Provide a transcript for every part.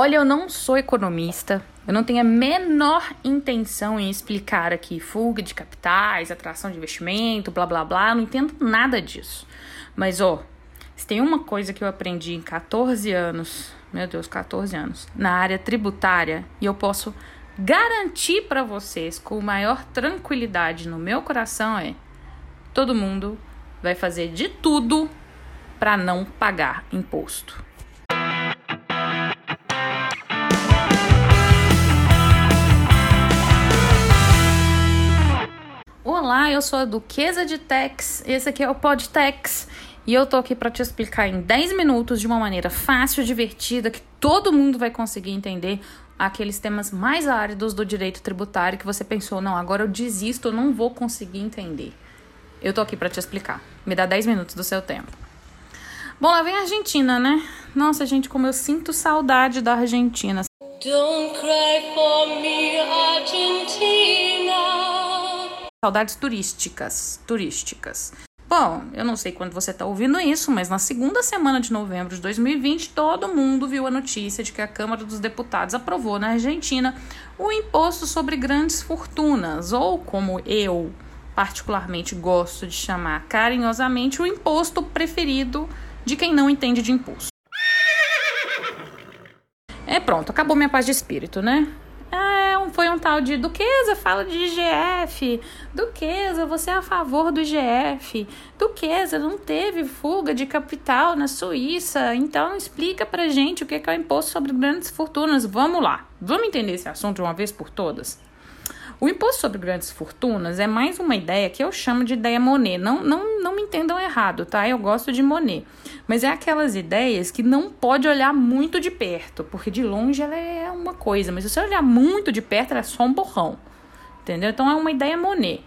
Olha, eu não sou economista, eu não tenho a menor intenção em explicar aqui fuga de capitais, atração de investimento, blá blá blá, eu não entendo nada disso. Mas, ó, se tem uma coisa que eu aprendi em 14 anos, meu Deus, 14 anos, na área tributária, e eu posso garantir para vocês com maior tranquilidade no meu coração é: todo mundo vai fazer de tudo para não pagar imposto. Olá, eu sou a Duquesa de Tex, esse aqui é o Podtex e eu tô aqui para te explicar em 10 minutos de uma maneira fácil, divertida, que todo mundo vai conseguir entender aqueles temas mais áridos do direito tributário que você pensou, não, agora eu desisto, eu não vou conseguir entender. Eu tô aqui para te explicar. Me dá 10 minutos do seu tempo. Bom, lá vem a Argentina, né? Nossa, gente, como eu sinto saudade da Argentina. Don't cry for me, Argentina. Saudades turísticas, turísticas. Bom, eu não sei quando você está ouvindo isso, mas na segunda semana de novembro de 2020, todo mundo viu a notícia de que a Câmara dos Deputados aprovou na Argentina o imposto sobre grandes fortunas, ou como eu particularmente gosto de chamar carinhosamente, o imposto preferido de quem não entende de imposto. É pronto, acabou minha paz de espírito, né? Foi um tal de Duquesa, fala de IGF. Duquesa, você é a favor do IGF. Duquesa, não teve fuga de capital na Suíça. Então explica pra gente o que é o imposto sobre grandes fortunas. Vamos lá. Vamos entender esse assunto de uma vez por todas? O imposto sobre grandes fortunas é mais uma ideia que eu chamo de ideia Monet. Não, não, não me entendam errado, tá? Eu gosto de Monet. Mas é aquelas ideias que não pode olhar muito de perto, porque de longe ela é uma coisa, mas se você olhar muito de perto, ela é só um borrão. Entendeu? Então é uma ideia Monet.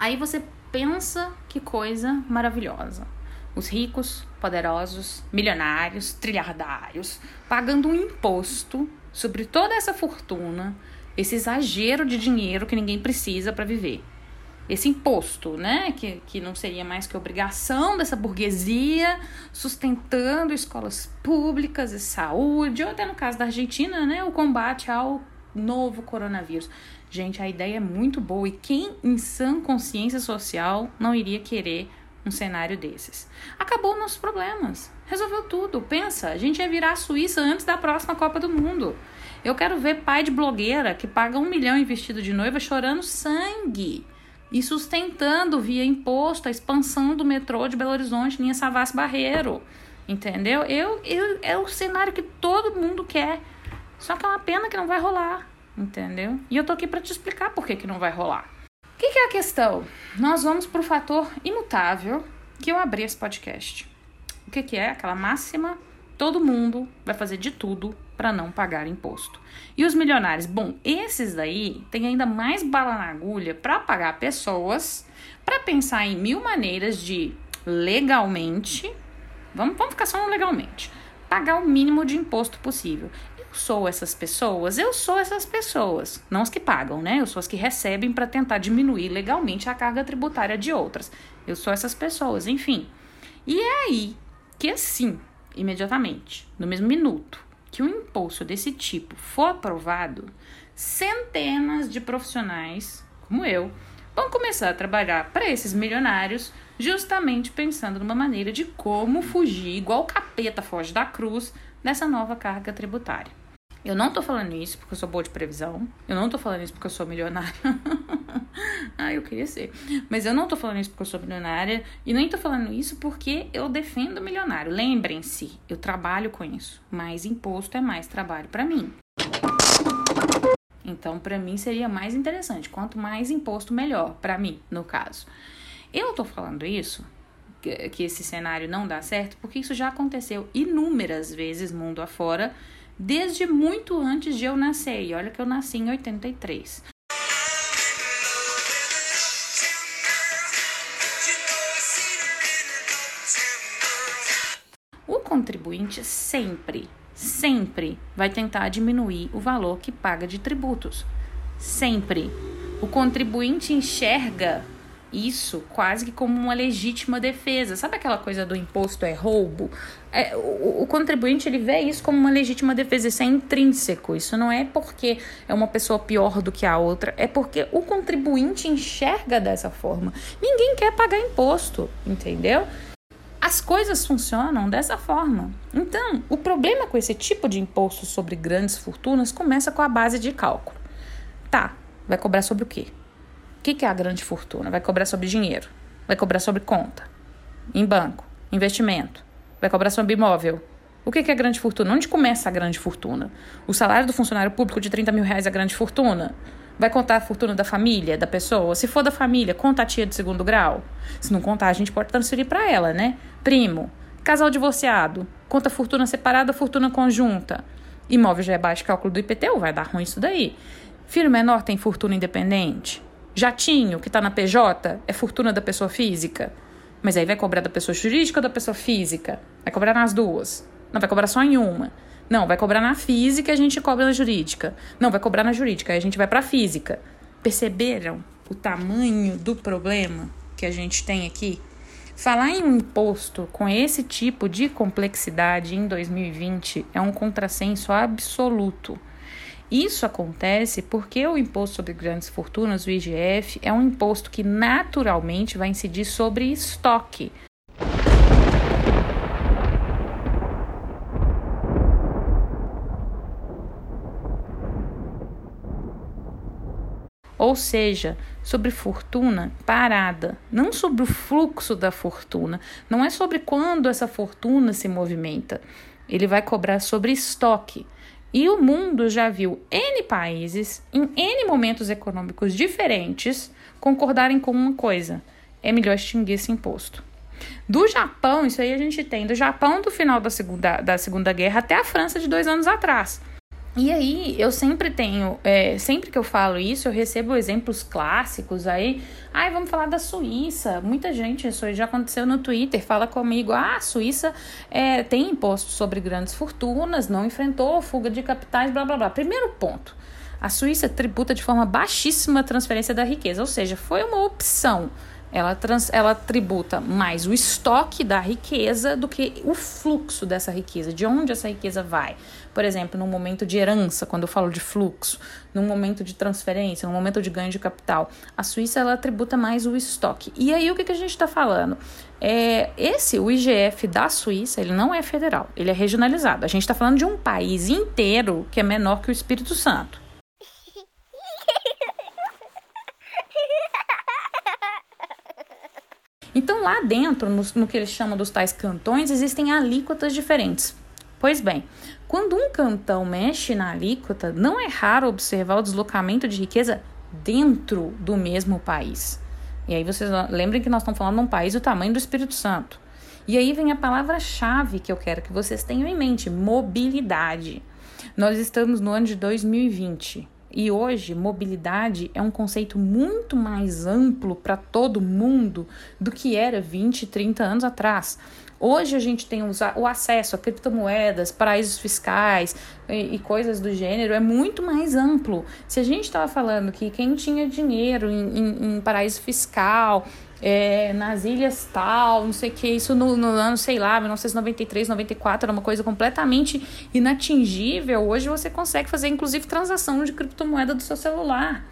Aí você pensa que coisa maravilhosa. Os ricos, poderosos, milionários, trilhardários, pagando um imposto sobre toda essa fortuna esse exagero de dinheiro que ninguém precisa para viver. Esse imposto, né, que, que não seria mais que obrigação dessa burguesia sustentando escolas públicas e saúde, ou até no caso da Argentina, né, o combate ao novo coronavírus. Gente, a ideia é muito boa e quem em sã consciência social não iria querer um cenário desses? Acabou nossos problemas. Resolveu tudo. Pensa, a gente ia virar a Suíça antes da próxima Copa do Mundo. Eu quero ver pai de blogueira que paga um milhão em vestido de noiva chorando sangue e sustentando via imposto a expansão do metrô de Belo Horizonte, linha Savassi Barreiro. Entendeu? Eu, eu, é o cenário que todo mundo quer. Só que é uma pena que não vai rolar. Entendeu? E eu tô aqui para te explicar por que, que não vai rolar. O que, que é a questão? Nós vamos pro fator imutável que eu abri esse podcast. O que, que é? Aquela máxima: todo mundo vai fazer de tudo para não pagar imposto. E os milionários? Bom, esses daí têm ainda mais bala na agulha para pagar pessoas, para pensar em mil maneiras de legalmente, vamos, vamos ficar só no legalmente, pagar o mínimo de imposto possível. Eu sou essas pessoas, eu sou essas pessoas, não as que pagam, né? Eu sou as que recebem para tentar diminuir legalmente a carga tributária de outras. Eu sou essas pessoas, enfim. E é aí que assim, imediatamente, no mesmo minuto, que um imposto desse tipo for aprovado, centenas de profissionais, como eu, vão começar a trabalhar para esses milionários, justamente pensando numa maneira de como fugir, igual o capeta foge da cruz, dessa nova carga tributária. Eu não tô falando isso porque eu sou boa de previsão. Eu não tô falando isso porque eu sou milionária. ah, eu queria ser. Mas eu não tô falando isso porque eu sou milionária. E nem tô falando isso porque eu defendo o milionário. Lembrem-se, eu trabalho com isso. Mais imposto é mais trabalho para mim. Então, para mim seria mais interessante. Quanto mais imposto, melhor. Para mim, no caso. Eu tô falando isso que esse cenário não dá certo, porque isso já aconteceu inúmeras vezes mundo afora desde muito antes de eu nascer. E olha que eu nasci em 83. O contribuinte sempre, sempre vai tentar diminuir o valor que paga de tributos. Sempre. O contribuinte enxerga isso quase que como uma legítima defesa. Sabe aquela coisa do imposto é roubo? É, o, o, contribuinte ele vê isso como uma legítima defesa, isso é intrínseco. Isso não é porque é uma pessoa pior do que a outra, é porque o contribuinte enxerga dessa forma. Ninguém quer pagar imposto, entendeu? As coisas funcionam dessa forma. Então, o problema com esse tipo de imposto sobre grandes fortunas começa com a base de cálculo. Tá, vai cobrar sobre o quê? O que é a grande fortuna? Vai cobrar sobre dinheiro, vai cobrar sobre conta, em banco, investimento, vai cobrar sobre imóvel. O que é grande fortuna? Onde começa a grande fortuna? O salário do funcionário público de 30 mil reais é grande fortuna? Vai contar a fortuna da família, da pessoa? Se for da família, conta a tia de segundo grau? Se não contar, a gente pode transferir para ela, né? Primo, casal divorciado, conta fortuna separada, fortuna conjunta. Imóvel já é baixo cálculo do IPTU, vai dar ruim isso daí. Filho menor tem fortuna independente. Jatinho, que está na PJ, é fortuna da pessoa física. Mas aí vai cobrar da pessoa jurídica ou da pessoa física? Vai cobrar nas duas. Não, vai cobrar só em uma. Não, vai cobrar na física e a gente cobra na jurídica. Não, vai cobrar na jurídica, aí a gente vai para física. Perceberam o tamanho do problema que a gente tem aqui? Falar em um imposto com esse tipo de complexidade em 2020 é um contrassenso absoluto. Isso acontece porque o imposto sobre grandes fortunas, o IGF, é um imposto que naturalmente vai incidir sobre estoque, ou seja, sobre fortuna parada, não sobre o fluxo da fortuna, não é sobre quando essa fortuna se movimenta. Ele vai cobrar sobre estoque. E o mundo já viu N países, em N momentos econômicos diferentes, concordarem com uma coisa: é melhor extinguir esse imposto. Do Japão, isso aí a gente tem, do Japão do final da Segunda, da segunda Guerra até a França de dois anos atrás. E aí, eu sempre tenho, é, sempre que eu falo isso, eu recebo exemplos clássicos aí. Ai, vamos falar da Suíça. Muita gente, isso já aconteceu no Twitter, fala comigo: ah, a Suíça é, tem imposto sobre grandes fortunas, não enfrentou fuga de capitais, blá blá blá. Primeiro ponto: a Suíça tributa de forma baixíssima a transferência da riqueza, ou seja, foi uma opção ela, trans, ela tributa mais o estoque da riqueza do que o fluxo dessa riqueza, de onde essa riqueza vai. Por exemplo, no momento de herança, quando eu falo de fluxo, no momento de transferência, no momento de ganho de capital, a Suíça ela tributa mais o estoque. E aí o que, que a gente está falando? É, esse, o IGF da Suíça, ele não é federal, ele é regionalizado. A gente está falando de um país inteiro que é menor que o Espírito Santo. Então, lá dentro, no, no, que eles chamam dos tais cantões, existem alíquotas diferentes. Pois bem, quando um cantão mexe na alíquota, não é raro observar o deslocamento de riqueza dentro do mesmo país. E aí vocês lembrem que nós estamos falando de um país do tamanho do Espírito Santo. E aí vem a palavra-chave que eu quero que vocês tenham em mente: mobilidade. Nós estamos no ano de 2020. E hoje, mobilidade é um conceito muito mais amplo para todo mundo do que era 20, 30 anos atrás. Hoje a gente tem o acesso a criptomoedas, paraísos fiscais e, coisas do gênero é muito mais amplo. Se a gente estava falando que quem tinha dinheiro em, em, em paraíso fiscal é, nas ilhas tal, não sei o que, isso no, no ano, sei lá, 1993, 94, era uma coisa completamente inatingível. Hoje você consegue fazer, inclusive, transação de criptomoeda do seu celular.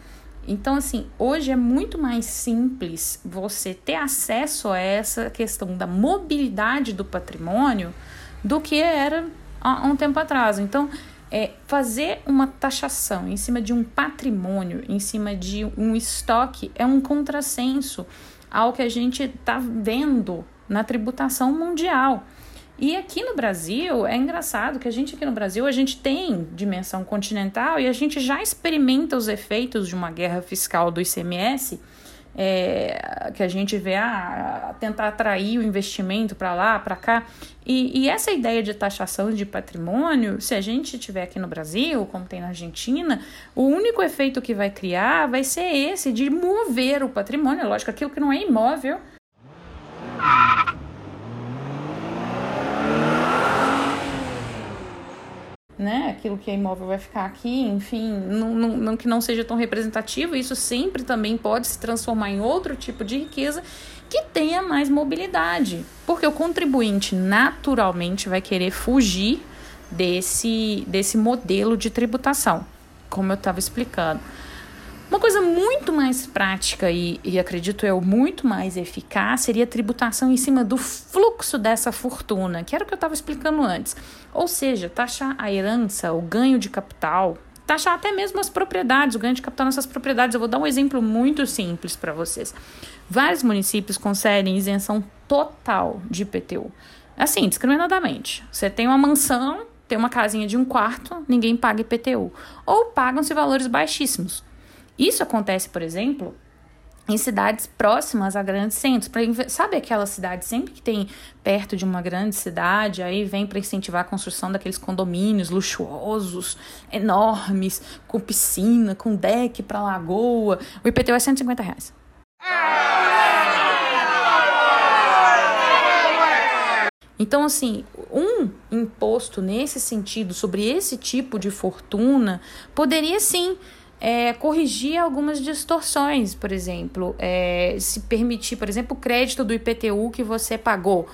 Então, assim, hoje é muito mais simples você ter acesso a essa questão da mobilidade do patrimônio do que era há um tempo atrás. Então, é, fazer uma taxação em cima de um patrimônio, em cima de um estoque, é um contrassenso ao que a gente está vendo na tributação mundial. E aqui no Brasil, é engraçado que a gente aqui no Brasil, a gente tem dimensão continental e a gente já experimenta os efeitos de uma guerra fiscal do ICMS é, que a gente vê ah, tentar atrair o investimento para lá, para cá. E, e, essa ideia de taxação de patrimônio, se a gente tiver aqui no Brasil, como tem na Argentina, o único efeito que vai criar vai ser esse de mover o patrimônio. Lógico, aquilo que não é imóvel. Né? Aquilo que é imóvel vai ficar aqui, enfim, não, não, não, que não seja tão representativo, isso sempre também pode se transformar em outro tipo de riqueza que tenha mais mobilidade. Porque o contribuinte naturalmente vai querer fugir desse, desse modelo de tributação, como eu estava explicando. Uma coisa muito mais prática e, e acredito eu muito mais eficaz seria a tributação em cima do fluxo dessa fortuna, que era o que eu estava explicando antes. Ou seja, taxar a herança, o ganho de capital, taxar até mesmo as propriedades, o ganho de capital nessas propriedades. Eu vou dar um exemplo muito simples para vocês. Vários municípios concedem isenção total de IPTU. Assim, discriminadamente. Você tem uma mansão, tem uma casinha de um quarto, ninguém paga IPTU. Ou pagam-se valores baixíssimos. Isso acontece, por exemplo, em cidades próximas a grandes centros. Sabe aquela cidade sempre que tem perto de uma grande cidade, aí vem para incentivar a construção daqueles condomínios luxuosos, enormes, com piscina, com deck para lagoa. O IPTU é 150 reais. Então, assim, um imposto nesse sentido, sobre esse tipo de fortuna, poderia sim é, corrigir algumas distorções, por exemplo, é, se permitir, por exemplo, o crédito do IPTU que você pagou.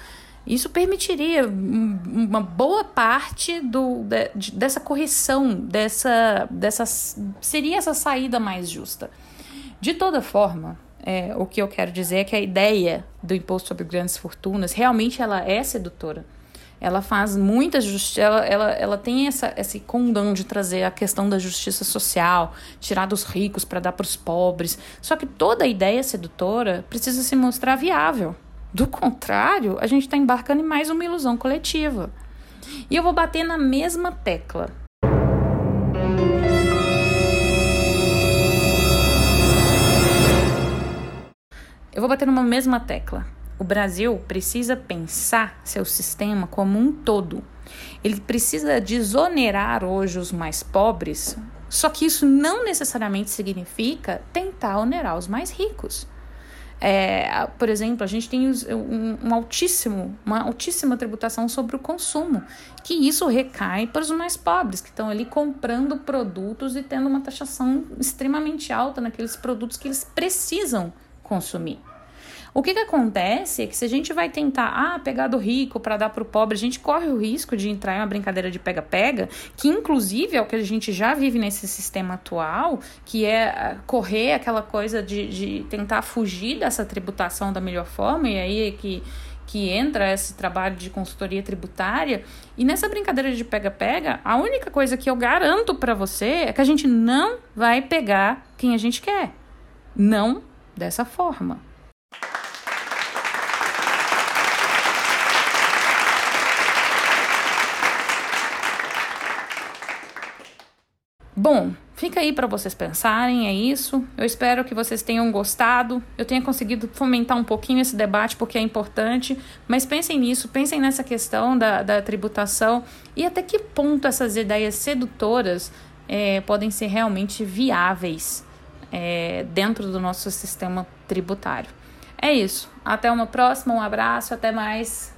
Isso permitiria uma boa parte do, de, dessa correção, dessa, dessa seria essa saída mais justa. De toda forma, é, o que eu quero dizer é que a ideia do imposto sobre grandes fortunas realmente ela é sedutora ela faz muita justiça, ela, ela, ela tem essa, esse condão de trazer a questão da justiça social, tirar dos ricos para dar para os pobres. Só que toda ideia sedutora precisa se mostrar viável. Do contrário, a gente está embarcando em mais uma ilusão coletiva. E eu vou bater na mesma tecla. Eu vou bater numa mesma tecla. O Brasil precisa pensar seu sistema como um todo. Ele precisa desonerar hoje os mais pobres, só que isso não necessariamente significa tentar onerar os mais ricos. É, por exemplo, a gente tem um, um, altíssimo, uma altíssima tributação sobre o consumo, que isso recai para os mais pobres, que estão ali comprando produtos e tendo uma taxação extremamente alta naqueles produtos que eles precisam consumir. O que, que acontece é que se a gente vai tentar ah, pegar do rico para dar para o pobre, a gente corre o risco de entrar em uma brincadeira de pega-pega, que inclusive é o que a gente já vive nesse sistema atual, que é ah, correr aquela coisa de, de tentar fugir dessa tributação da melhor forma, e aí é que que entra esse trabalho de consultoria tributária. E nessa brincadeira de pega-pega, a única coisa que eu garanto para você é que a gente não vai pegar quem a gente quer. Não dessa forma. Bom, fica aí para vocês pensarem, é isso. Eu espero que vocês tenham gostado. Eu tenha conseguido fomentar um pouquinho esse debate porque é importante. Mas pensem nisso, pensem nessa questão da, da tributação e até que ponto essas ideias sedutoras é, podem ser realmente viáveis é, dentro do nosso sistema tributário. É isso. Até uma próxima, um abraço, até mais.